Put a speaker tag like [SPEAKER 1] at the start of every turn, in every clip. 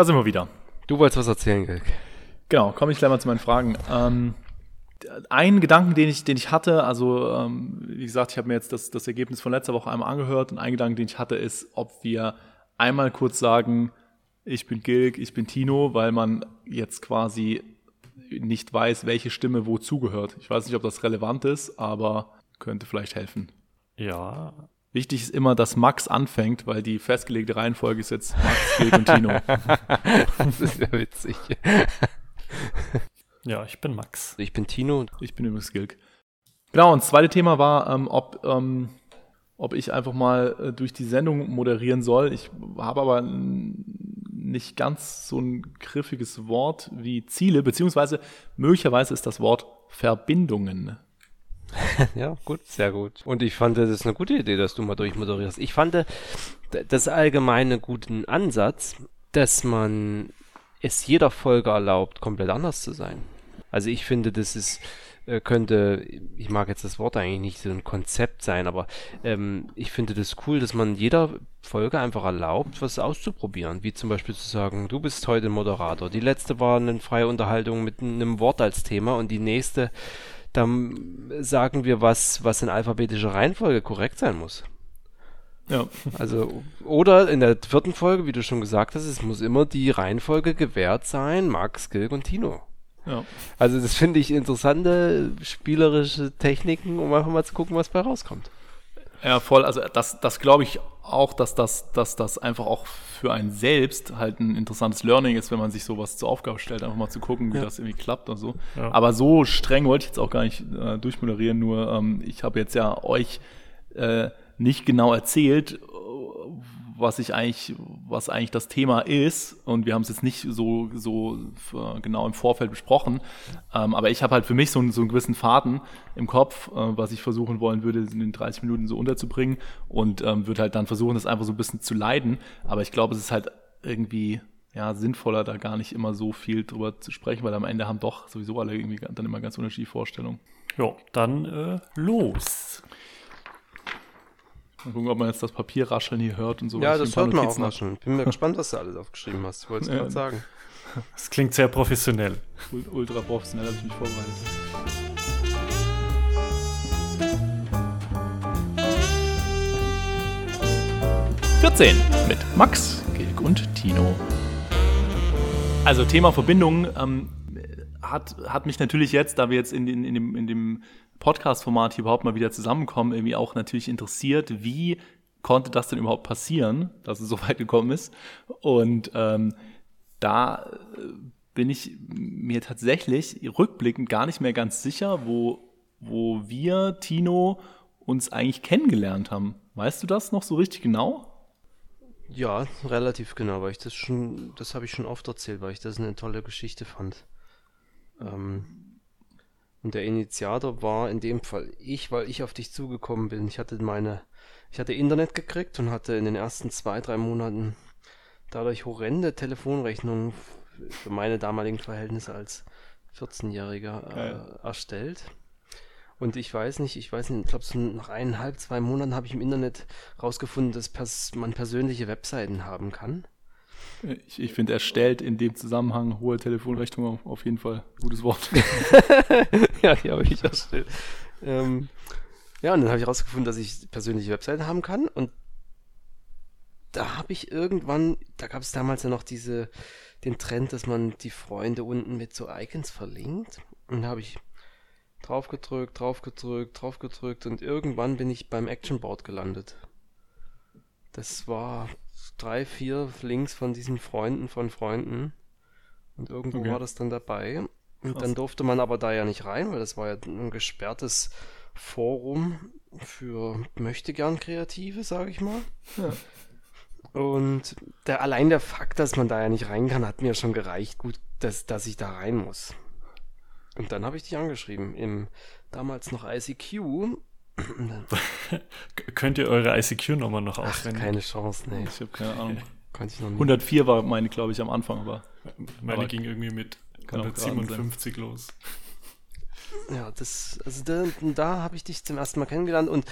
[SPEAKER 1] da sind wir wieder.
[SPEAKER 2] Du wolltest was erzählen, Gilg.
[SPEAKER 1] Genau, komme ich gleich mal zu meinen Fragen. Ähm, ein Gedanken, den ich, den ich hatte, also ähm, wie gesagt, ich habe mir jetzt das, das Ergebnis von letzter Woche einmal angehört und ein Gedanke, den ich hatte, ist, ob wir einmal kurz sagen, ich bin Gilg, ich bin Tino, weil man jetzt quasi nicht weiß, welche Stimme wo zugehört. Ich weiß nicht, ob das relevant ist, aber könnte vielleicht helfen.
[SPEAKER 3] Ja.
[SPEAKER 1] Wichtig ist immer, dass Max anfängt, weil die festgelegte Reihenfolge ist jetzt Max, Gilg und Tino.
[SPEAKER 2] das ist ja witzig.
[SPEAKER 3] Ja, ich bin Max.
[SPEAKER 2] Ich bin Tino.
[SPEAKER 1] Ich bin übrigens Gilg. Genau, und das zweite Thema war, ähm, ob, ähm, ob ich einfach mal äh, durch die Sendung moderieren soll. Ich habe aber nicht ganz so ein griffiges Wort wie Ziele, beziehungsweise möglicherweise ist das Wort Verbindungen.
[SPEAKER 2] ja, gut, sehr gut. Und ich fand, das ist eine gute Idee, dass du mal durchmoderierst. Ich fand das allgemeine guten Ansatz, dass man es jeder Folge erlaubt, komplett anders zu sein. Also ich finde, das ist äh, könnte, ich mag jetzt das Wort eigentlich nicht so ein Konzept sein, aber ähm, ich finde das cool, dass man jeder Folge einfach erlaubt, was auszuprobieren. Wie zum Beispiel zu sagen, du bist heute Moderator. Die letzte war eine freie Unterhaltung mit einem Wort als Thema und die nächste, dann sagen wir was, was in alphabetischer Reihenfolge korrekt sein muss. Ja. Also, oder in der vierten Folge, wie du schon gesagt hast, es muss immer die Reihenfolge gewährt sein, Max, Gilg und Tino. Ja. Also das finde ich interessante spielerische Techniken, um einfach mal zu gucken, was bei rauskommt.
[SPEAKER 1] Ja, voll. Also das, das glaube ich auch, dass das, dass das einfach auch für einen selbst halt ein interessantes Learning ist, wenn man sich sowas zur Aufgabe stellt, einfach mal zu gucken, wie ja. das irgendwie klappt und so. Ja. Aber so streng wollte ich jetzt auch gar nicht äh, durchmoderieren, nur ähm, ich habe jetzt ja euch äh, nicht genau erzählt, was ich eigentlich, was eigentlich das Thema ist. Und wir haben es jetzt nicht so, so genau im Vorfeld besprochen. Ähm, aber ich habe halt für mich so, einen, so einen gewissen Faden im Kopf, äh, was ich versuchen wollen würde, in den 30 Minuten so unterzubringen. Und ähm, würde halt dann versuchen, das einfach so ein bisschen zu leiden. Aber ich glaube, es ist halt irgendwie ja, sinnvoller, da gar nicht immer so viel drüber zu sprechen, weil am Ende haben doch sowieso alle irgendwie dann immer ganz unterschiedliche Vorstellungen.
[SPEAKER 3] Ja, dann äh, los.
[SPEAKER 1] Mal gucken, ob man jetzt das Papier rascheln hier hört und so.
[SPEAKER 2] Ja, das hört man auch rascheln. Bin mir gespannt, was du alles aufgeschrieben hast. Ich wollte es ja. gerade sagen.
[SPEAKER 3] Das klingt sehr professionell.
[SPEAKER 1] Ultra professionell habe ich mich vorbereitet. Vierzehn mit Max, Gilg und Tino. Also Thema Verbindung ähm, hat, hat mich natürlich jetzt, da wir jetzt in, in, in dem, in dem Podcast-Format hier überhaupt mal wieder zusammenkommen, irgendwie auch natürlich interessiert, wie konnte das denn überhaupt passieren, dass es so weit gekommen ist. Und ähm, da äh, bin ich mir tatsächlich rückblickend gar nicht mehr ganz sicher, wo, wo wir, Tino, uns eigentlich kennengelernt haben. Weißt du das noch so richtig genau?
[SPEAKER 2] Ja, relativ genau, weil ich das schon, das habe ich schon oft erzählt, weil ich das eine tolle Geschichte fand. Ähm, und der Initiator war in dem Fall ich, weil ich auf dich zugekommen bin. Ich hatte meine, ich hatte Internet gekriegt und hatte in den ersten zwei, drei Monaten dadurch horrende Telefonrechnungen für meine damaligen Verhältnisse als 14-Jähriger äh, erstellt. Und ich weiß nicht, ich weiß nicht, ich glaube, so nach eineinhalb, zwei Monaten habe ich im Internet rausgefunden, dass pers man persönliche Webseiten haben kann.
[SPEAKER 1] Ich, ich finde, er stellt in dem Zusammenhang hohe Telefonrechnung auf jeden Fall gutes Wort.
[SPEAKER 2] ja, die habe ich erstellt. Ähm, ja, und dann habe ich herausgefunden, dass ich persönliche Webseiten haben kann. Und da habe ich irgendwann, da gab es damals ja noch diese, den Trend, dass man die Freunde unten mit so Icons verlinkt. Und da habe ich draufgedrückt, draufgedrückt, draufgedrückt und irgendwann bin ich beim Actionboard gelandet. Das war drei, vier Links von diesen Freunden von Freunden. Und irgendwo okay. war das dann dabei. Und Krass. dann durfte man aber da ja nicht rein, weil das war ja ein gesperrtes Forum für möchte gern Kreative, sage ich mal. Ja. Und der, allein der Fakt, dass man da ja nicht rein kann, hat mir schon gereicht, gut, dass, dass ich da rein muss. Und dann habe ich dich angeschrieben im damals noch ICQ
[SPEAKER 3] Könnt ihr eure ICQ-Nummer noch auswählen?
[SPEAKER 2] Keine Chance, nee.
[SPEAKER 1] Ich habe keine Ahnung. Konnte ich noch nie. 104 war meine, glaube ich, am Anfang, aber.
[SPEAKER 3] Meine aber ging irgendwie mit 157 los.
[SPEAKER 2] Ja, das, also da, da habe ich dich zum ersten Mal kennengelernt und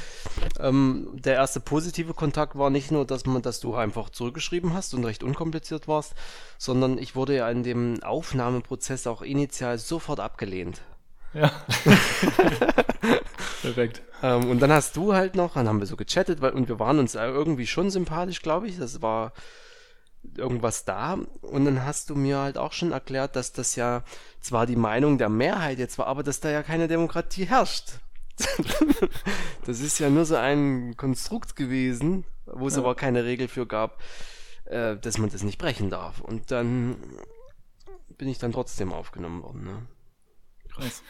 [SPEAKER 2] ähm, der erste positive Kontakt war nicht nur, dass man, dass du einfach zurückgeschrieben hast und recht unkompliziert warst, sondern ich wurde ja in dem Aufnahmeprozess auch initial sofort abgelehnt.
[SPEAKER 1] Ja. Perfekt.
[SPEAKER 2] Ähm, und dann hast du halt noch, dann haben wir so gechattet, weil, und wir waren uns irgendwie schon sympathisch, glaube ich. Das war irgendwas da. Und dann hast du mir halt auch schon erklärt, dass das ja zwar die Meinung der Mehrheit jetzt war, aber dass da ja keine Demokratie herrscht. das ist ja nur so ein Konstrukt gewesen, wo es ja. aber keine Regel für gab, äh, dass man das nicht brechen darf. Und dann bin ich dann trotzdem aufgenommen worden. Ne?
[SPEAKER 1] Krass.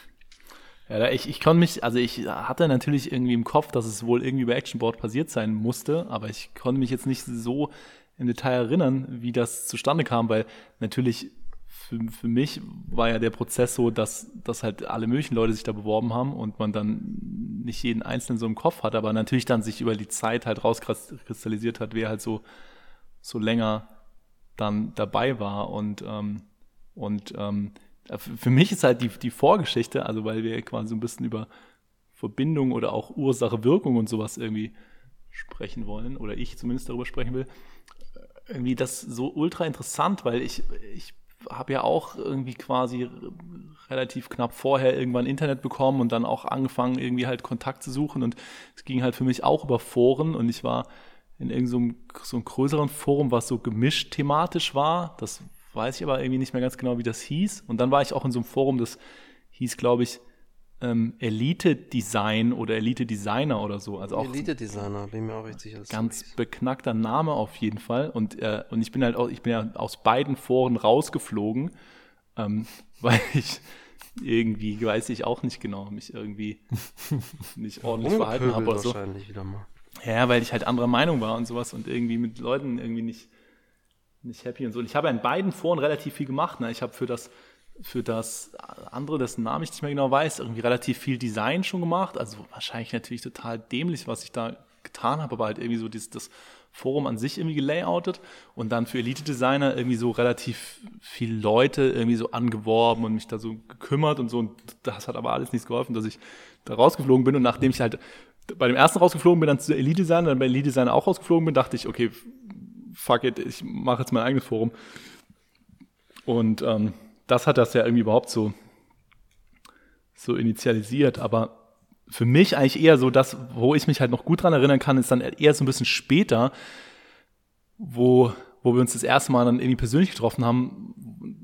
[SPEAKER 1] Ja, ich, ich konnte mich, also ich hatte natürlich irgendwie im Kopf, dass es wohl irgendwie bei Actionboard passiert sein musste, aber ich konnte mich jetzt nicht so im Detail erinnern, wie das zustande kam, weil natürlich für, für mich war ja der Prozess so, dass, dass halt alle möglichen Leute sich da beworben haben und man dann nicht jeden Einzelnen so im Kopf hat, aber natürlich dann sich über die Zeit halt rauskristallisiert hat, wer halt so, so länger dann dabei war und, ähm, und ähm, für mich ist halt die, die Vorgeschichte, also weil wir quasi so ein bisschen über Verbindung oder auch Ursache, Wirkung und sowas irgendwie sprechen wollen, oder ich zumindest darüber sprechen will, irgendwie das so ultra interessant, weil ich, ich habe ja auch irgendwie quasi relativ knapp vorher irgendwann Internet bekommen und dann auch angefangen, irgendwie halt Kontakt zu suchen. Und es ging halt für mich auch über Foren und ich war in irgendeinem so, so einem größeren Forum, was so gemischt thematisch war. Das weiß ich aber irgendwie nicht mehr ganz genau, wie das hieß. Und dann war ich auch in so einem Forum, das hieß, glaube ich, ähm, Elite Design oder Elite Designer oder so. Also auch
[SPEAKER 2] Elite Designer, bin mir auch richtig
[SPEAKER 1] sicher. Ganz so beknackter Name auf jeden Fall. Und, äh, und ich bin halt auch, ich bin ja aus beiden Foren rausgeflogen, ähm, weil ich irgendwie, weiß ich auch nicht genau, mich irgendwie nicht ordentlich verhalten habe oder so. Wahrscheinlich wieder mal. Ja, weil ich halt anderer Meinung war und sowas und irgendwie mit Leuten irgendwie nicht nicht happy und so. Und ich habe in beiden Foren relativ viel gemacht. Ne? Ich habe für das, für das andere, dessen Namen ich nicht mehr genau weiß, irgendwie relativ viel Design schon gemacht. Also wahrscheinlich natürlich total dämlich, was ich da getan habe, aber halt irgendwie so dieses, das Forum an sich irgendwie gelayoutet und dann für Elite-Designer irgendwie so relativ viele Leute irgendwie so angeworben und mich da so gekümmert und so. Und das hat aber alles nichts geholfen, dass ich da rausgeflogen bin. Und nachdem ich halt bei dem ersten rausgeflogen bin, dann zu Elite-Designer, dann bei Elite-Designer auch rausgeflogen bin, dachte ich, okay, fuck it, ich mache jetzt mein eigenes Forum. Und ähm, das hat das ja irgendwie überhaupt so, so initialisiert. Aber für mich eigentlich eher so das, wo ich mich halt noch gut dran erinnern kann, ist dann eher so ein bisschen später, wo, wo wir uns das erste Mal dann irgendwie persönlich getroffen haben.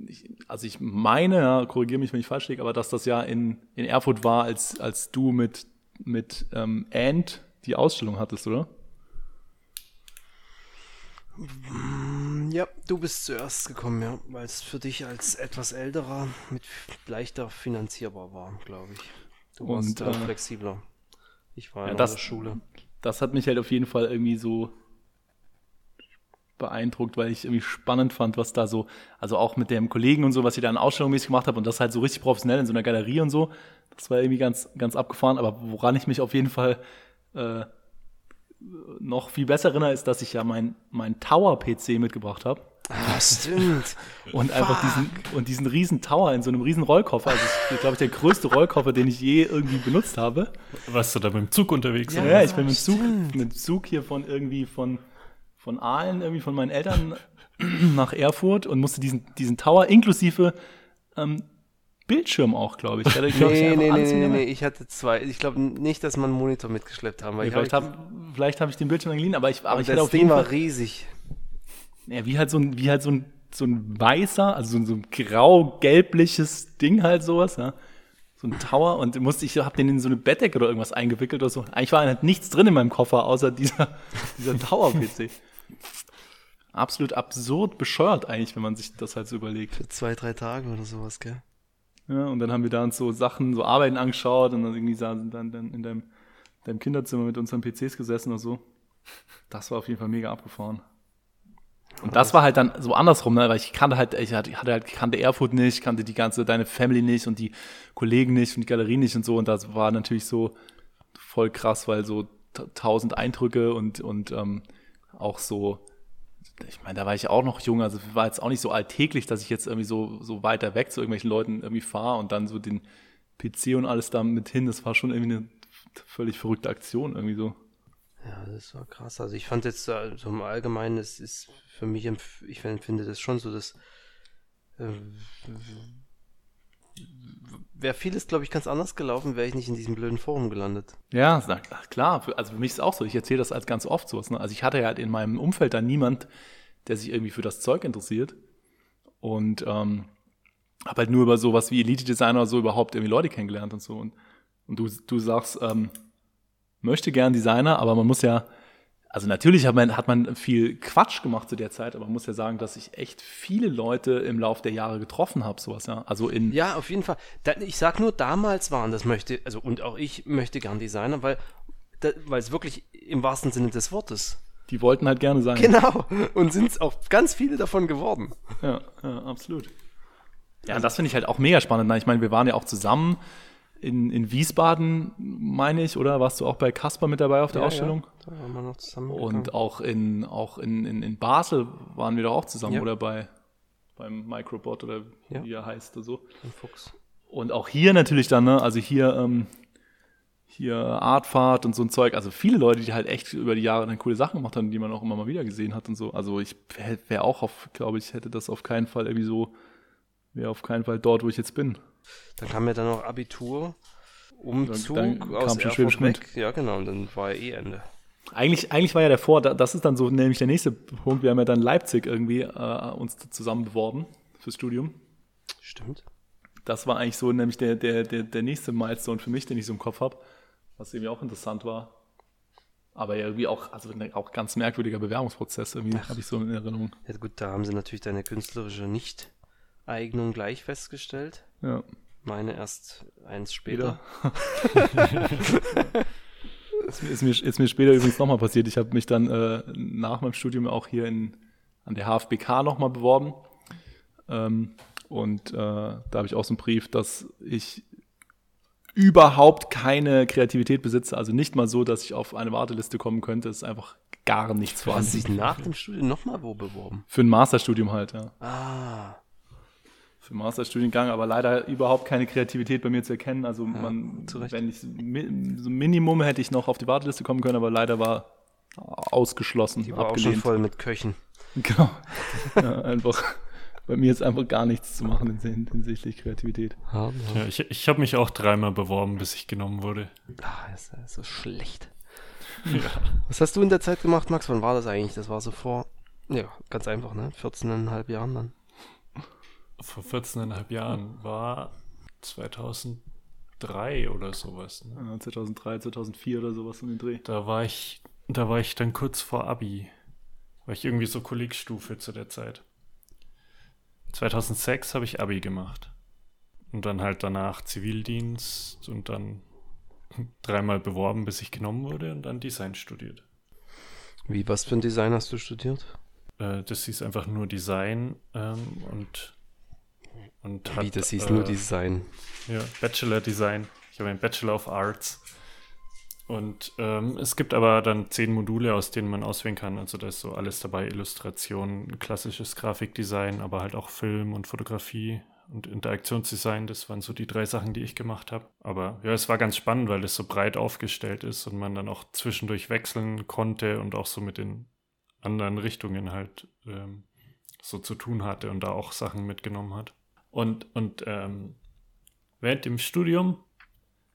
[SPEAKER 1] Ich, also ich meine, ja, korrigiere mich, wenn ich falsch liege, aber dass das ja in, in Erfurt war, als, als du mit, mit ähm, Ant die Ausstellung hattest, oder?
[SPEAKER 2] Ja, du bist zuerst gekommen, ja, weil es für dich als etwas älterer mit leichter finanzierbar war, glaube ich. Du warst Und, äh, flexibler. Ich war ja, in
[SPEAKER 1] das,
[SPEAKER 2] der Schule.
[SPEAKER 1] Das hat mich halt auf jeden Fall irgendwie so beeindruckt, weil ich irgendwie spannend fand, was da so, also auch mit dem Kollegen und so, was ich da in Ausstellungsmäßig gemacht habe und das halt so richtig professionell in so einer Galerie und so. Das war irgendwie ganz, ganz abgefahren, aber woran ich mich auf jeden Fall äh, noch viel besser erinnere, ist, dass ich ja mein, mein Tower-PC mitgebracht habe.
[SPEAKER 2] Ah, stimmt.
[SPEAKER 1] und einfach diesen, und diesen riesen Tower in so einem riesen Rollkoffer. Also, ich glaube, der größte Rollkoffer, den ich je irgendwie benutzt habe.
[SPEAKER 3] Warst du da mit dem Zug unterwegs?
[SPEAKER 1] Ja, ja ich bin mit dem Zug, mit dem Zug hier von irgendwie von, von Aalen, irgendwie von meinen Eltern nach Erfurt und musste diesen, diesen Tower inklusive ähm, Bildschirm auch, glaube ich.
[SPEAKER 2] ich glaub, nee, nee, nee, nee, nee, ich hatte zwei. Ich glaube nicht, dass man einen Monitor mitgeschleppt haben.
[SPEAKER 1] Weil
[SPEAKER 2] nee,
[SPEAKER 1] vielleicht habe hab, hab ich den Bildschirm geliehen, aber ich, aber, ich
[SPEAKER 2] das
[SPEAKER 1] hatte
[SPEAKER 2] auf Ding jeden Fall, war riesig.
[SPEAKER 1] Ja, wie halt so ein, wie halt so ein, so ein weißer, also so ein, so ein grau-gelbliches Ding halt sowas, ja. So ein Tower und musste ich, hab den in so eine Bettdecke oder irgendwas eingewickelt oder so. Eigentlich war halt nichts drin in meinem Koffer, außer dieser, dieser Tower-PC. Absolut absurd bescheuert eigentlich, wenn man sich das halt so überlegt.
[SPEAKER 2] Für zwei, drei Tage oder sowas, gell?
[SPEAKER 1] Ja, und dann haben wir da uns so Sachen, so Arbeiten angeschaut und dann irgendwie saßen dann, dann in deinem, deinem Kinderzimmer mit unseren PCs gesessen oder so. Das war auf jeden Fall mega abgefahren. Und das war halt dann so andersrum, ne? weil ich kannte halt, ich hatte halt, kannte Erfurt nicht, kannte die ganze, deine Family nicht und die Kollegen nicht und die Galerie nicht und so. Und das war natürlich so voll krass, weil so tausend Eindrücke und, und ähm, auch so, ich meine, da war ich auch noch jung, also war jetzt auch nicht so alltäglich, dass ich jetzt irgendwie so, so weiter weg zu irgendwelchen Leuten irgendwie fahre und dann so den, PC und alles da mit hin. Das war schon irgendwie eine völlig verrückte Aktion irgendwie so.
[SPEAKER 2] Ja, das war krass. Also ich fand jetzt so im Allgemeinen, es ist für mich, ich finde das schon so, dass äh, wäre vieles, glaube ich, ganz anders gelaufen, wäre ich nicht in diesem blöden Forum gelandet.
[SPEAKER 1] Ja, klar. Also für mich ist es auch so. Ich erzähle das als ganz oft so. Ne? Also ich hatte ja halt in meinem Umfeld da niemand, der sich irgendwie für das Zeug interessiert. Und ähm, habe halt nur über sowas wie Elite-Designer oder so überhaupt irgendwie Leute kennengelernt und so. Und, und du, du sagst, ähm, möchte gern Designer, aber man muss ja, also natürlich hat man, hat man viel Quatsch gemacht zu der Zeit, aber man muss ja sagen, dass ich echt viele Leute im Laufe der Jahre getroffen habe, sowas, ja. Also in.
[SPEAKER 2] Ja, auf jeden Fall. Ich sag nur, damals waren das möchte, also und auch ich möchte gern Designer, weil, weil es wirklich im wahrsten Sinne des Wortes.
[SPEAKER 1] Die wollten halt gerne sein.
[SPEAKER 2] Genau. Und sind es auch ganz viele davon geworden.
[SPEAKER 1] Ja, ja absolut. Ja, und das finde ich halt auch mega spannend. Ich meine, wir waren ja auch zusammen in, in Wiesbaden, meine ich, oder? Warst du auch bei Kasper mit dabei auf der ja, Ausstellung? Ja, da waren wir noch zusammen. Und auch in, auch in, in, in Basel waren wir doch auch zusammen, ja. oder? Bei, beim Microbot oder wie er heißt oder so. Ein Fuchs. Und auch hier natürlich dann, ne? Also hier, ähm, hier Artfahrt und so ein Zeug. Also viele Leute, die halt echt über die Jahre dann coole Sachen gemacht haben, die man auch immer mal wieder gesehen hat und so. Also ich wäre auch auf, glaube ich, hätte das auf keinen Fall irgendwie so, wäre auf keinen Fall dort, wo ich jetzt bin.
[SPEAKER 2] Dann kam ja dann noch Abitur, Umzug dann, dann aus Erfurt weg. Ja, genau, und dann war ja eh Ende.
[SPEAKER 1] Eigentlich, eigentlich war ja der Vor, das ist dann so nämlich der nächste Punkt. Wir haben ja dann Leipzig irgendwie äh, uns zusammen beworben fürs Studium.
[SPEAKER 2] Stimmt.
[SPEAKER 1] Das war eigentlich so nämlich der, der, der, der nächste Milestone für mich, den ich so im Kopf habe, was irgendwie auch interessant war. Aber irgendwie auch, also auch ganz merkwürdiger Bewerbungsprozess, irgendwie habe ich so in Erinnerung.
[SPEAKER 2] Ja gut, da haben sie natürlich deine künstlerische Nicht-Eignung gleich festgestellt.
[SPEAKER 1] Ja.
[SPEAKER 2] Meine erst eins später.
[SPEAKER 1] ist, ist, mir, ist mir später übrigens nochmal passiert. Ich habe mich dann äh, nach meinem Studium auch hier in, an der HFBK nochmal beworben. Ähm, und äh, da habe ich auch so einen Brief, dass ich überhaupt keine Kreativität besitze. Also nicht mal so, dass ich auf eine Warteliste kommen könnte. Es ist einfach gar nichts
[SPEAKER 2] vorhanden. Hast du dich nach dem Studium nochmal wo beworben?
[SPEAKER 1] Für ein Masterstudium halt, ja.
[SPEAKER 2] Ah
[SPEAKER 1] für Masterstudiengang, aber leider überhaupt keine Kreativität bei mir zu erkennen. Also ja, man, wenn ich so Minimum hätte ich noch auf die Warteliste kommen können, aber leider war ausgeschlossen.
[SPEAKER 2] Die war abgelehnt. auch schon voll mit Köchen.
[SPEAKER 1] Genau. ja, einfach bei mir ist einfach gar nichts zu machen hinsichtlich Kreativität.
[SPEAKER 3] Ja, ich, ich habe mich auch dreimal beworben, bis ich genommen wurde.
[SPEAKER 2] Ah, ist ja so schlecht. Ja. Was hast du in der Zeit gemacht, Max? Wann war das eigentlich? Das war so vor, ja, ganz einfach, ne? 14,5 Jahren dann
[SPEAKER 3] vor 14,5 Jahren war 2003 oder sowas.
[SPEAKER 1] Ne? Ja, 2003, 2004 oder sowas um den Dreh.
[SPEAKER 3] Da war ich, da war ich dann kurz vor Abi. War ich irgendwie so Kollegstufe zu der Zeit. 2006 habe ich Abi gemacht. Und dann halt danach Zivildienst und dann dreimal beworben, bis ich genommen wurde und dann Design studiert.
[SPEAKER 2] Wie, was für ein Design hast du studiert?
[SPEAKER 3] Äh, das hieß einfach nur Design ähm, und und
[SPEAKER 2] Wie, hat, das hieß äh, nur Design?
[SPEAKER 3] Ja, Bachelor Design. Ich habe einen Bachelor of Arts. Und ähm, es gibt aber dann zehn Module, aus denen man auswählen kann. Also da ist so alles dabei, Illustration, klassisches Grafikdesign, aber halt auch Film und Fotografie und Interaktionsdesign. Das waren so die drei Sachen, die ich gemacht habe. Aber ja, es war ganz spannend, weil es so breit aufgestellt ist und man dann auch zwischendurch wechseln konnte und auch so mit den anderen Richtungen halt ähm, so zu tun hatte und da auch Sachen mitgenommen hat. Und, und ähm, während dem Studium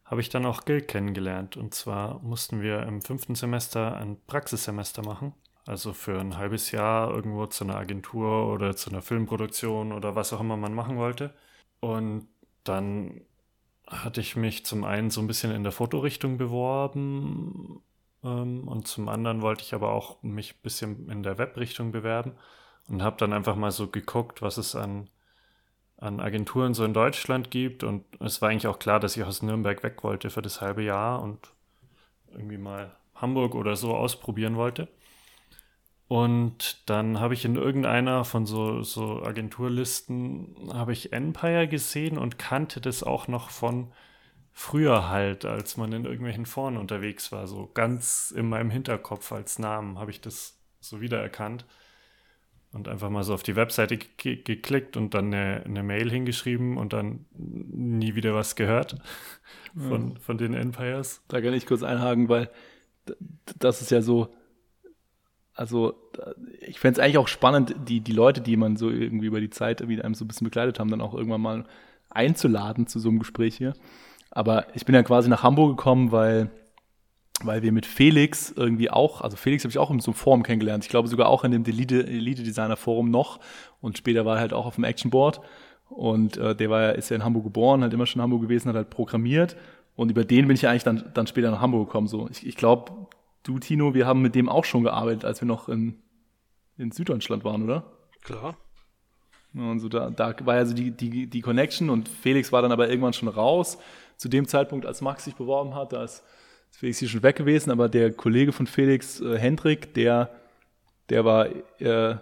[SPEAKER 3] habe ich dann auch Gil kennengelernt. Und zwar mussten wir im fünften Semester ein Praxissemester machen. Also für ein halbes Jahr irgendwo zu einer Agentur oder zu einer Filmproduktion oder was auch immer man machen wollte. Und dann hatte ich mich zum einen so ein bisschen in der Fotorichtung beworben ähm, und zum anderen wollte ich aber auch mich ein bisschen in der Webrichtung bewerben und habe dann einfach mal so geguckt, was es an an Agenturen so in Deutschland gibt. Und es war eigentlich auch klar, dass ich aus Nürnberg weg wollte für das halbe Jahr und irgendwie mal Hamburg oder so ausprobieren wollte. Und dann habe ich in irgendeiner von so, so Agenturlisten, habe ich Empire gesehen und kannte das auch noch von früher halt, als man in irgendwelchen Foren unterwegs war. So ganz in meinem Hinterkopf als Namen habe ich das so wiedererkannt. Und einfach mal so auf die Webseite ge geklickt und dann eine, eine, Mail hingeschrieben und dann nie wieder was gehört von, ja. von den Empires.
[SPEAKER 1] Da kann ich kurz einhaken, weil das ist ja so, also ich fände es eigentlich auch spannend, die, die Leute, die man so irgendwie über die Zeit irgendwie einem so ein bisschen begleitet haben, dann auch irgendwann mal einzuladen zu so einem Gespräch hier. Aber ich bin ja quasi nach Hamburg gekommen, weil weil wir mit Felix irgendwie auch, also Felix habe ich auch in so einem Forum kennengelernt. Ich glaube sogar auch in dem Elite, Elite Designer Forum noch. Und später war er halt auch auf dem Action Board. Und äh, der war ja, ist ja in Hamburg geboren, hat immer schon in Hamburg gewesen, hat halt programmiert. Und über den bin ich ja eigentlich dann, dann später nach Hamburg gekommen. So, ich, ich glaube, du, Tino, wir haben mit dem auch schon gearbeitet, als wir noch in, in Süddeutschland waren, oder?
[SPEAKER 2] Klar.
[SPEAKER 1] Und so da, da war ja so die, die, die Connection und Felix war dann aber irgendwann schon raus. Zu dem Zeitpunkt, als Max sich beworben hat, da ist Felix hier schon weg gewesen, aber der Kollege von Felix, äh, Hendrik, der, der war äh,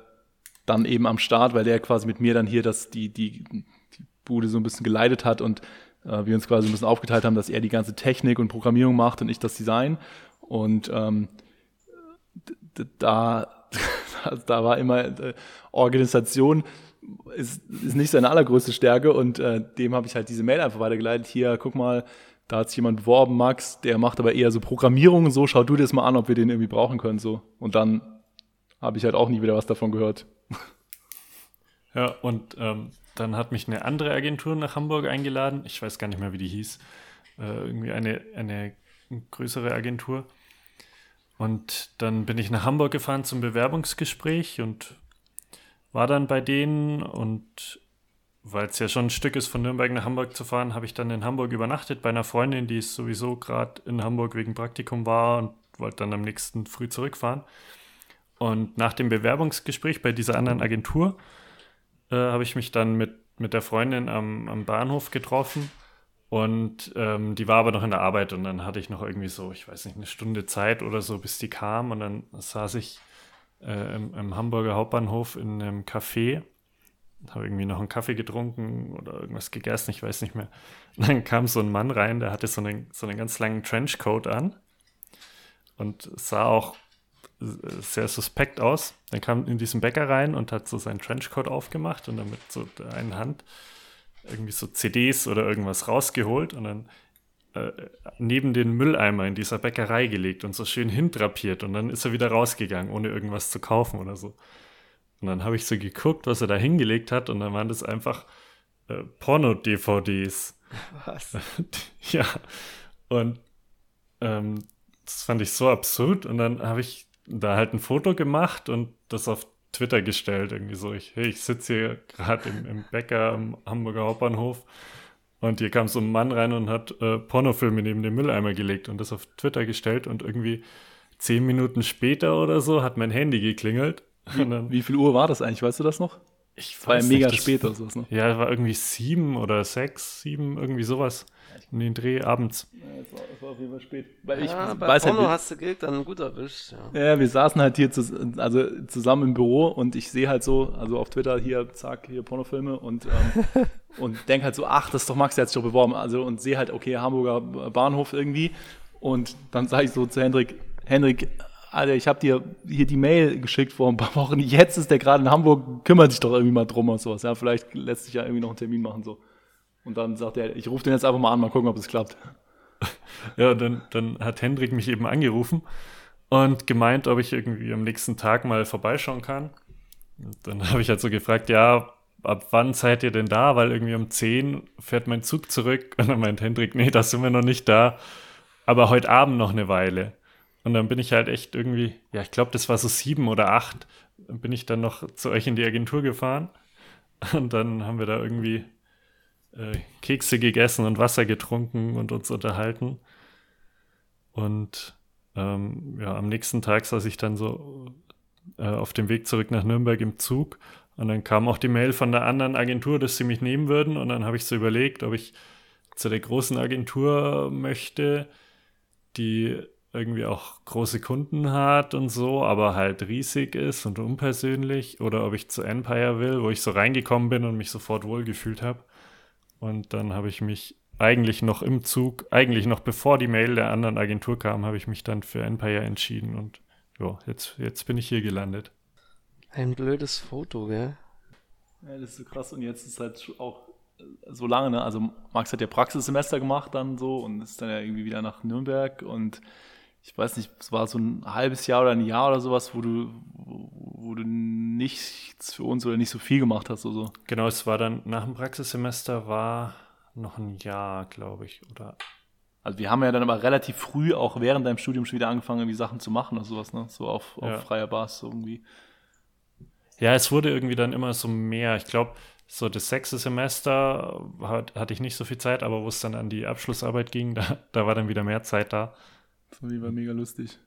[SPEAKER 1] dann eben am Start, weil der quasi mit mir dann hier das, die, die, die Bude so ein bisschen geleitet hat und äh, wir uns quasi ein bisschen aufgeteilt haben, dass er die ganze Technik und Programmierung macht und ich das Design. Und ähm, da, da war immer äh, Organisation ist, ist nicht seine allergrößte Stärke und äh, dem habe ich halt diese Mail einfach weitergeleitet. Hier, guck mal, da hat sich jemand beworben, Max, der macht aber eher so Programmierung und so, schau du dir das mal an, ob wir den irgendwie brauchen können. so. Und dann habe ich halt auch nie wieder was davon gehört.
[SPEAKER 3] Ja, und ähm, dann hat mich eine andere Agentur nach Hamburg eingeladen. Ich weiß gar nicht mehr, wie die hieß. Äh, irgendwie eine, eine größere Agentur. Und dann bin ich nach Hamburg gefahren zum Bewerbungsgespräch und war dann bei denen und weil es ja schon ein Stück ist, von Nürnberg nach Hamburg zu fahren, habe ich dann in Hamburg übernachtet bei einer Freundin, die sowieso gerade in Hamburg wegen Praktikum war und wollte dann am nächsten früh zurückfahren. Und nach dem Bewerbungsgespräch bei dieser anderen Agentur äh, habe ich mich dann mit, mit der Freundin am, am Bahnhof getroffen und ähm, die war aber noch in der Arbeit und dann hatte ich noch irgendwie so, ich weiß nicht, eine Stunde Zeit oder so, bis die kam und dann saß ich äh, im, im Hamburger Hauptbahnhof in einem Café habe irgendwie noch einen Kaffee getrunken oder irgendwas gegessen, ich weiß nicht mehr. Und dann kam so ein Mann rein, der hatte so einen, so einen ganz langen Trenchcoat an und sah auch sehr suspekt aus. Dann kam in diesen Bäcker rein und hat so seinen Trenchcoat aufgemacht und dann mit so der einen Hand irgendwie so CDs oder irgendwas rausgeholt und dann äh, neben den Mülleimer in dieser Bäckerei gelegt und so schön hindrapiert und dann ist er wieder rausgegangen, ohne irgendwas zu kaufen oder so. Und dann habe ich so geguckt, was er da hingelegt hat, und dann waren das einfach äh, Porno-DVDs.
[SPEAKER 2] Was?
[SPEAKER 3] ja. Und ähm, das fand ich so absurd. Und dann habe ich da halt ein Foto gemacht und das auf Twitter gestellt. Irgendwie so, ich, hey, ich sitze hier gerade im, im Bäcker am Hamburger Hauptbahnhof. Und hier kam so ein Mann rein und hat äh, Pornofilme neben den Mülleimer gelegt und das auf Twitter gestellt. Und irgendwie zehn Minuten später oder so hat mein Handy geklingelt
[SPEAKER 1] wie, wie viel Uhr war das eigentlich? Weißt du das noch?
[SPEAKER 3] Ich
[SPEAKER 1] weiß war ja mega nicht, spät oder sowas noch.
[SPEAKER 3] Ja, war irgendwie sieben oder sechs, sieben, irgendwie sowas. In den Dreh abends.
[SPEAKER 1] Ja, es war, war, auf jeden Fall spät.
[SPEAKER 2] Weil ja, ich bei weiß Porno halt, hast du Geld dann gut erwischt.
[SPEAKER 1] Ja. ja, wir saßen halt hier zu, also zusammen im Büro und ich sehe halt so, also auf Twitter hier, zack, hier Pornofilme und, ähm, und denke halt so, ach, das ist doch Max, der hat sich doch beworben. Also und sehe halt, okay, Hamburger Bahnhof irgendwie. Und dann sage ich so zu Hendrik, Hendrik, Alter, ich habe dir hier die Mail geschickt vor ein paar Wochen. Jetzt ist der gerade in Hamburg, kümmert sich doch irgendwie mal drum und sowas. Ja, vielleicht lässt sich ja irgendwie noch einen Termin machen so. Und dann sagt er, ich rufe den jetzt einfach mal an, mal gucken, ob es klappt.
[SPEAKER 3] Ja, dann, dann hat Hendrik mich eben angerufen und gemeint, ob ich irgendwie am nächsten Tag mal vorbeischauen kann. Und dann habe ich halt so gefragt, ja, ab wann seid ihr denn da? Weil irgendwie um 10 fährt mein Zug zurück. Und dann meint Hendrik, nee, da sind wir noch nicht da. Aber heute Abend noch eine Weile. Und dann bin ich halt echt irgendwie, ja, ich glaube, das war so sieben oder acht, bin ich dann noch zu euch in die Agentur gefahren. Und dann haben wir da irgendwie äh, Kekse gegessen und Wasser getrunken und uns unterhalten. Und ähm, ja, am nächsten Tag saß ich dann so äh, auf dem Weg zurück nach Nürnberg im Zug. Und dann kam auch die Mail von der anderen Agentur, dass sie mich nehmen würden. Und dann habe ich so überlegt, ob ich zu der großen Agentur möchte, die irgendwie auch große Kunden hat und so, aber halt riesig ist und unpersönlich oder ob ich zu Empire will, wo ich so reingekommen bin und mich sofort wohlgefühlt habe. Und dann habe ich mich eigentlich noch im Zug, eigentlich noch bevor die Mail der anderen Agentur kam, habe ich mich dann für Empire entschieden und ja, jetzt, jetzt bin ich hier gelandet.
[SPEAKER 2] Ein blödes Foto, gell?
[SPEAKER 1] Ja, das ist so krass. Und jetzt ist halt auch so lange, ne? Also Max hat ja Praxissemester gemacht dann so und ist dann ja irgendwie wieder nach Nürnberg und ich weiß nicht, es war so ein halbes Jahr oder ein Jahr oder sowas, wo du, wo du nichts für uns oder nicht so viel gemacht hast oder so.
[SPEAKER 3] Genau, es war dann nach dem Praxissemester war noch ein Jahr, glaube ich, oder
[SPEAKER 1] also wir haben ja dann aber relativ früh auch während deinem Studium schon wieder angefangen, irgendwie Sachen zu machen oder sowas, ne? So auf, auf ja. freier Basis irgendwie.
[SPEAKER 3] Ja, es wurde irgendwie dann immer so mehr. Ich glaube, so das sechste Semester hat, hatte ich nicht so viel Zeit, aber wo es dann an die Abschlussarbeit ging, da, da war dann wieder mehr Zeit da.
[SPEAKER 1] Das war mega lustig.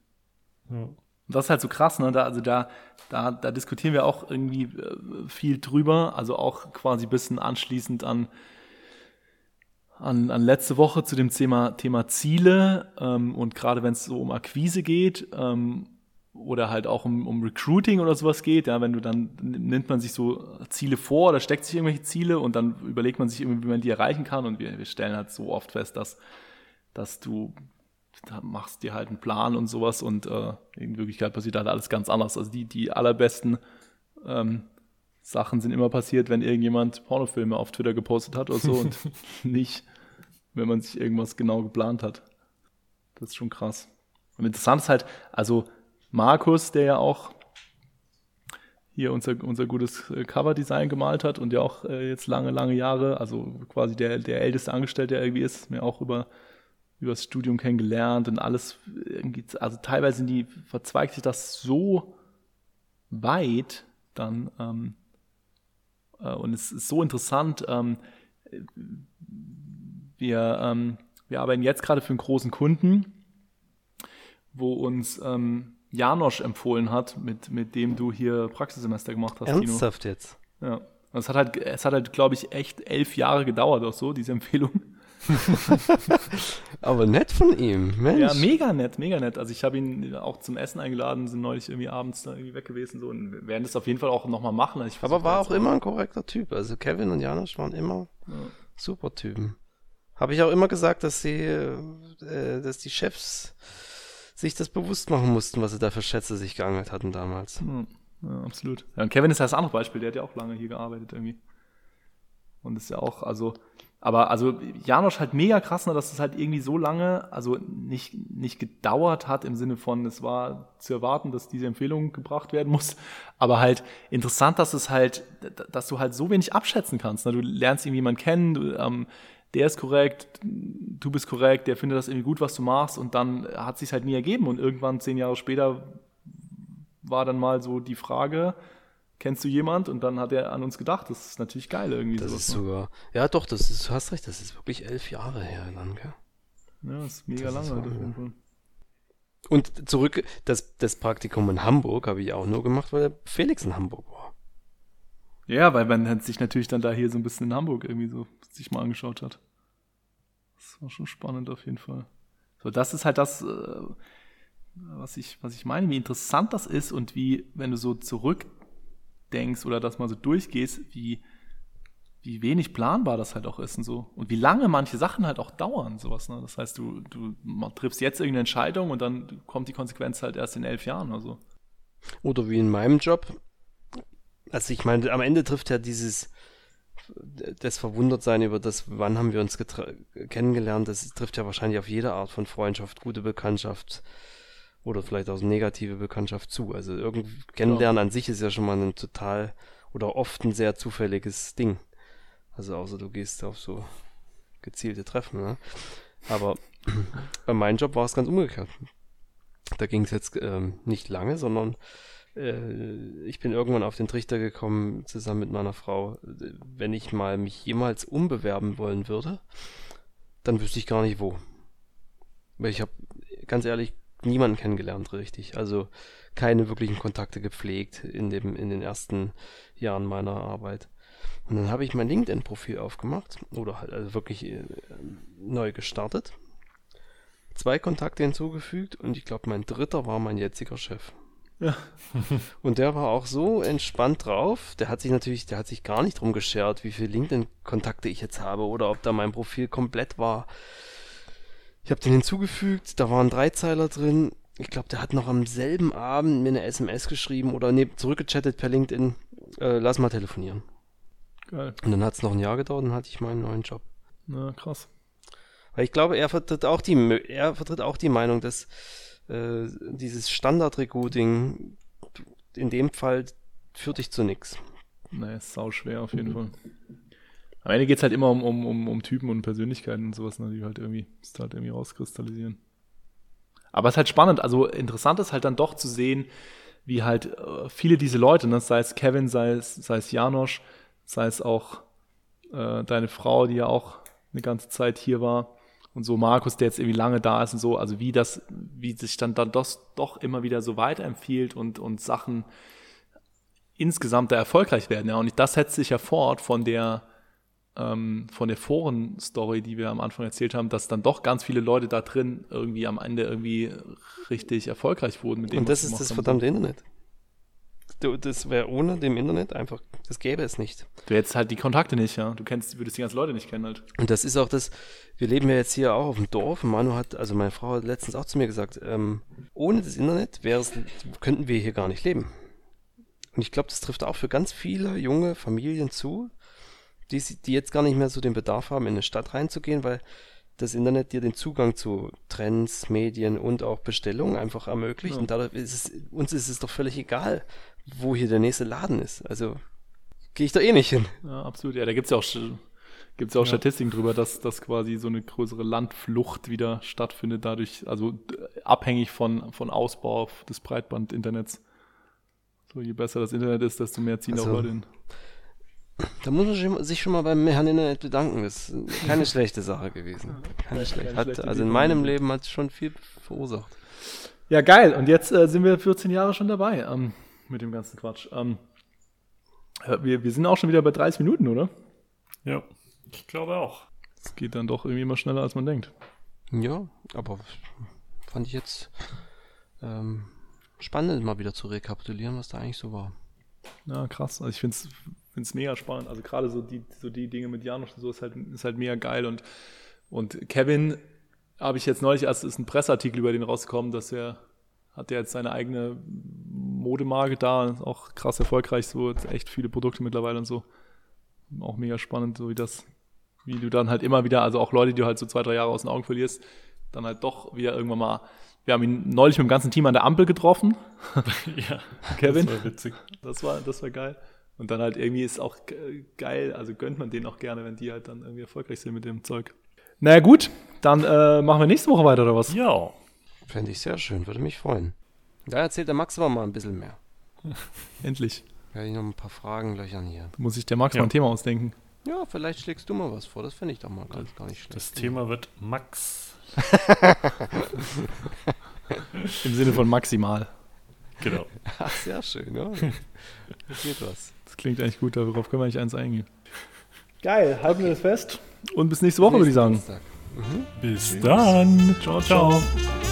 [SPEAKER 1] Ja. Das ist halt so krass, ne? Da, also da, da, da diskutieren wir auch irgendwie äh, viel drüber, also auch quasi ein bisschen anschließend an, an, an letzte Woche zu dem Thema, Thema Ziele ähm, und gerade wenn es so um Akquise geht, ähm, oder halt auch um, um Recruiting oder sowas geht, ja, wenn du dann nimmt man sich so Ziele vor oder steckt sich irgendwelche Ziele und dann überlegt man sich irgendwie, wie man die erreichen kann und wir, wir stellen halt so oft fest, dass, dass du machst dir halt einen Plan und sowas und äh, in Wirklichkeit passiert halt alles ganz anders. Also die, die allerbesten ähm, Sachen sind immer passiert, wenn irgendjemand Pornofilme auf Twitter gepostet hat oder so und nicht, wenn man sich irgendwas genau geplant hat. Das ist schon krass. Und interessant ist halt, also Markus, der ja auch hier unser, unser gutes äh, Coverdesign gemalt hat und ja auch äh, jetzt lange, lange Jahre, also quasi der, der älteste Angestellte, der irgendwie ist, mir auch über, über das Studium kennengelernt und alles irgendwie, also teilweise sind die, verzweigt sich das so weit dann ähm, äh, und es ist so interessant, ähm, wir, ähm, wir arbeiten jetzt gerade für einen großen Kunden, wo uns ähm, Janosch empfohlen hat, mit, mit dem du hier Praxissemester gemacht hast.
[SPEAKER 2] Ernsthaft Tino. jetzt?
[SPEAKER 1] Ja. Es hat halt, es hat halt, glaube ich, echt elf Jahre gedauert oder so, diese Empfehlung.
[SPEAKER 2] Aber nett von ihm, Mensch.
[SPEAKER 1] Ja, mega nett, mega nett. Also ich habe ihn auch zum Essen eingeladen, sind neulich irgendwie abends da irgendwie weg gewesen so und werden das auf jeden Fall auch nochmal machen.
[SPEAKER 2] Also Aber war auch immer ein korrekter Typ. Also Kevin und Janosch waren immer ja. super Typen. Habe ich auch immer gesagt, dass sie, äh, dass die Chefs sich das bewusst machen mussten, was sie da für Schätze sich geangelt hatten damals.
[SPEAKER 1] Ja, absolut. Ja, und Kevin ist ja das andere Beispiel, der hat ja auch lange hier gearbeitet irgendwie. Und ist ja auch, also, aber also Janosch halt mega krass, ne, dass es halt irgendwie so lange, also nicht, nicht gedauert hat im Sinne von, es war zu erwarten, dass diese Empfehlung gebracht werden muss, aber halt interessant, dass es halt, dass du halt so wenig abschätzen kannst. Ne? Du lernst irgendwie jemanden kennen, du, ähm, der ist korrekt, du bist korrekt, der findet das irgendwie gut, was du machst und dann hat sich halt nie ergeben und irgendwann zehn Jahre später war dann mal so die Frage, kennst du jemand? Und dann hat er an uns gedacht, das ist natürlich geil irgendwie.
[SPEAKER 2] Das sowas, ist ne? sogar, ja doch, das ist, du hast recht, das ist wirklich elf Jahre her dann, gell?
[SPEAKER 1] Ja, das ist mega das lange. Ist
[SPEAKER 2] und zurück, das, das Praktikum in Hamburg habe ich auch nur gemacht, weil der Felix in Hamburg war.
[SPEAKER 1] Ja, weil man sich natürlich dann da hier so ein bisschen in Hamburg irgendwie so sich mal angeschaut hat. Das war schon spannend auf jeden Fall. So, das ist halt das, äh, was ich, was ich meine, wie interessant das ist und wie, wenn du so zurückdenkst oder das mal so durchgehst, wie, wie wenig planbar das halt auch ist und so. Und wie lange manche Sachen halt auch dauern, sowas. Ne? Das heißt, du, du triffst jetzt irgendeine Entscheidung und dann kommt die Konsequenz halt erst in elf Jahren oder so.
[SPEAKER 2] Oder wie in meinem Job. Also ich meine, am Ende trifft ja dieses, das Verwundertsein über das, wann haben wir uns kennengelernt, das trifft ja wahrscheinlich auf jede Art von Freundschaft, gute Bekanntschaft oder vielleicht auch negative Bekanntschaft zu. Also irgendwie Kennenlernen ja. an sich ist ja schon mal ein total oder oft ein sehr zufälliges Ding. Also außer du gehst auf so gezielte Treffen. Ne? Aber bei meinem Job war es ganz umgekehrt. Da ging es jetzt ähm, nicht lange, sondern äh, ich bin irgendwann auf den Trichter gekommen, zusammen mit meiner Frau, wenn ich mal mich jemals umbewerben wollen würde, dann wüsste ich gar nicht wo. Weil ich habe, ganz ehrlich, niemanden kennengelernt, richtig. Also keine wirklichen Kontakte gepflegt in, dem, in den ersten Jahren meiner Arbeit. Und dann habe ich mein LinkedIn-Profil aufgemacht oder halt also wirklich äh, neu gestartet. Zwei Kontakte hinzugefügt und ich glaube, mein dritter war mein jetziger Chef. Ja. Und der war auch so entspannt drauf. Der hat sich natürlich, der hat sich gar nicht drum geschert, wie viele LinkedIn-Kontakte ich jetzt habe oder ob da mein Profil komplett war. Ich habe den hinzugefügt, da waren Dreizeiler drin. ich glaube, der hat noch am selben Abend mir eine SMS geschrieben oder nee, zurückgechattet per LinkedIn, äh, lass mal telefonieren. Geil. Und dann hat es noch ein Jahr gedauert und hatte ich meinen neuen Job.
[SPEAKER 1] Na, krass.
[SPEAKER 2] Weil ich glaube, er vertritt auch die, er vertritt auch die Meinung, dass äh, dieses Standard-Recruiting in dem Fall führt dich zu nichts.
[SPEAKER 1] Nee, ist sau schwer auf jeden mhm. Fall. Am Ende geht es halt immer um, um, um, um Typen und Persönlichkeiten und sowas, ne, die halt irgendwie, halt irgendwie rauskristallisieren. Aber es ist halt spannend, also interessant ist halt dann doch zu sehen, wie halt äh, viele diese Leute, ne, sei es Kevin, sei es, sei es Janosch, sei es auch äh, deine Frau, die ja auch eine ganze Zeit hier war, und so Markus, der jetzt irgendwie lange da ist und so, also wie das, wie sich dann, dann doch, doch immer wieder so weiterempfiehlt und, und Sachen insgesamt da erfolgreich werden. Ja, und das setzt sich ja fort von der, ähm, von der Foren-Story, die wir am Anfang erzählt haben, dass dann doch ganz viele Leute da drin irgendwie am Ende irgendwie richtig erfolgreich wurden
[SPEAKER 2] mit dem. Und das ist das verdammte Internet. Das wäre ohne dem Internet einfach, das gäbe es nicht.
[SPEAKER 1] Du hättest halt die Kontakte nicht, ja. Du kennst, würdest die ganzen Leute nicht kennen halt.
[SPEAKER 2] Und das ist auch das, wir leben ja jetzt hier auch auf dem Dorf. Manu hat, also meine Frau hat letztens auch zu mir gesagt, ähm, ohne das Internet könnten wir hier gar nicht leben. Und ich glaube, das trifft auch für ganz viele junge Familien zu, die, die jetzt gar nicht mehr so den Bedarf haben, in eine Stadt reinzugehen, weil das Internet dir den Zugang zu Trends, Medien und auch Bestellungen einfach ermöglicht. Ja. Und dadurch ist es, uns ist es doch völlig egal, wo hier der nächste Laden ist. Also gehe ich da eh nicht hin.
[SPEAKER 1] Ja, absolut. Ja, da gibt es ja auch, gibt's ja auch ja. Statistiken drüber, dass, dass quasi so eine größere Landflucht wieder stattfindet, dadurch, also abhängig von, von Ausbau des Breitbandinternets. So, je besser das Internet ist, desto mehr ziehen also, auch Leute hin.
[SPEAKER 2] Da muss man sich schon mal beim Herrn Internet bedanken. Das ist keine schlechte Sache gewesen. Keine schlechte. Hat, also in meinem Leben hat es schon viel verursacht.
[SPEAKER 1] Ja, geil. Und jetzt äh, sind wir 14 Jahre schon dabei. Ähm, mit dem ganzen Quatsch. Ähm, wir, wir sind auch schon wieder bei 30 Minuten, oder?
[SPEAKER 3] Ja, ich glaube auch.
[SPEAKER 1] Es geht dann doch irgendwie immer schneller, als man denkt.
[SPEAKER 2] Ja, aber fand ich jetzt ähm, spannend, mal wieder zu rekapitulieren, was da eigentlich so war.
[SPEAKER 1] Ja, krass. Also ich finde es mega spannend. Also gerade so die, so die Dinge mit Janusz und so ist halt, ist halt mega geil. Und, und Kevin habe ich jetzt neulich, als ist ein Presseartikel über den rausgekommen, dass er hat er jetzt seine eigene Modemarke da, auch krass erfolgreich, so echt viele Produkte mittlerweile und so. Auch mega spannend, so wie das, wie du dann halt immer wieder, also auch Leute, die du halt so zwei, drei Jahre aus den Augen verlierst, dann halt doch wieder irgendwann mal. Wir haben ihn neulich mit dem ganzen Team an der Ampel getroffen. ja, Kevin. Das war witzig. Das war, das war geil. Und dann halt irgendwie ist auch geil, also gönnt man denen auch gerne, wenn die halt dann irgendwie erfolgreich sind mit dem Zeug. Naja, gut, dann äh, machen wir nächste Woche weiter, oder was?
[SPEAKER 2] Ja. Fände ich sehr schön, würde mich freuen. Da erzählt der Max aber mal ein bisschen mehr.
[SPEAKER 1] Endlich.
[SPEAKER 2] Werde ich noch ein paar Fragen löchern hier.
[SPEAKER 1] Muss ich der Max ja. mal ein Thema ausdenken.
[SPEAKER 2] Ja, vielleicht schlägst du mal was vor. Das fände ich doch mal ganz gar nicht schlecht.
[SPEAKER 3] Das Thema wird Max.
[SPEAKER 1] Im Sinne von maximal.
[SPEAKER 3] Genau.
[SPEAKER 2] Ach, sehr schön, ja. Das geht was.
[SPEAKER 1] Das klingt eigentlich gut, darauf können wir eigentlich eins eingehen. Geil, halten okay. wir das fest. Und bis nächste Woche, würde ich sagen.
[SPEAKER 3] Mhm. Bis Tschüss. dann. Ciao, ciao. ciao.